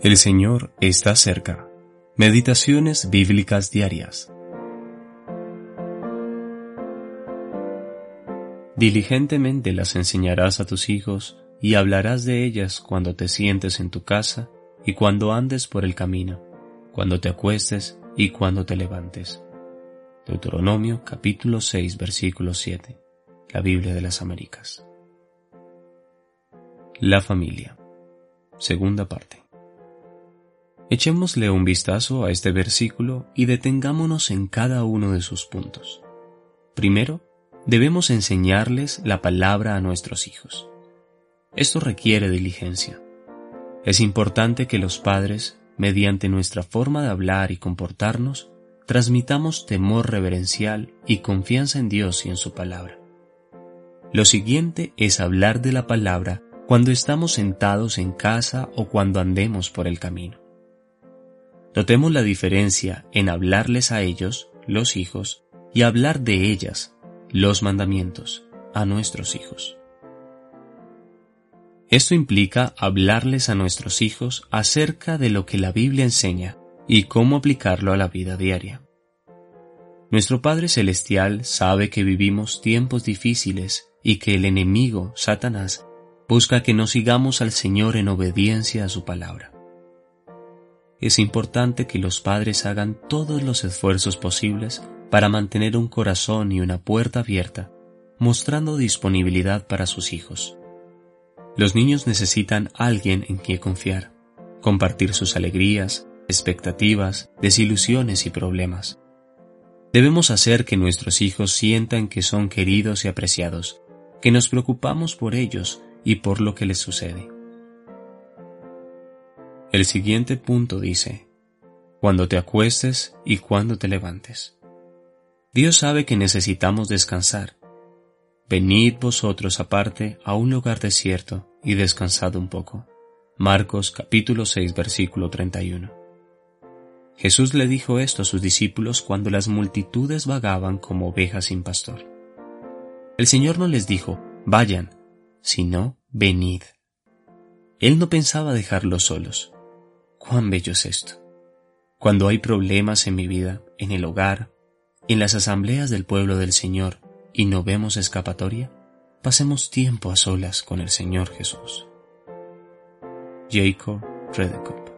El Señor está cerca. Meditaciones bíblicas diarias. Diligentemente las enseñarás a tus hijos y hablarás de ellas cuando te sientes en tu casa y cuando andes por el camino, cuando te acuestes y cuando te levantes. Deuteronomio capítulo 6 versículo 7. La Biblia de las Américas. La familia. Segunda parte. Echémosle un vistazo a este versículo y detengámonos en cada uno de sus puntos. Primero, debemos enseñarles la palabra a nuestros hijos. Esto requiere diligencia. Es importante que los padres, mediante nuestra forma de hablar y comportarnos, transmitamos temor reverencial y confianza en Dios y en su palabra. Lo siguiente es hablar de la palabra cuando estamos sentados en casa o cuando andemos por el camino. Notemos la diferencia en hablarles a ellos, los hijos, y hablar de ellas, los mandamientos, a nuestros hijos. Esto implica hablarles a nuestros hijos acerca de lo que la Biblia enseña y cómo aplicarlo a la vida diaria. Nuestro Padre Celestial sabe que vivimos tiempos difíciles y que el enemigo, Satanás, busca que no sigamos al Señor en obediencia a su palabra es importante que los padres hagan todos los esfuerzos posibles para mantener un corazón y una puerta abierta, mostrando disponibilidad para sus hijos. Los niños necesitan alguien en quien confiar, compartir sus alegrías, expectativas, desilusiones y problemas. Debemos hacer que nuestros hijos sientan que son queridos y apreciados, que nos preocupamos por ellos y por lo que les sucede. El siguiente punto dice, cuando te acuestes y cuando te levantes. Dios sabe que necesitamos descansar. Venid vosotros aparte a un lugar desierto y descansad un poco. Marcos capítulo 6 versículo 31. Jesús le dijo esto a sus discípulos cuando las multitudes vagaban como ovejas sin pastor. El Señor no les dijo, vayan, sino venid. Él no pensaba dejarlos solos. Cuán bello es esto. Cuando hay problemas en mi vida, en el hogar, en las asambleas del pueblo del Señor y no vemos escapatoria, pasemos tiempo a solas con el Señor Jesús. Jacob Redekop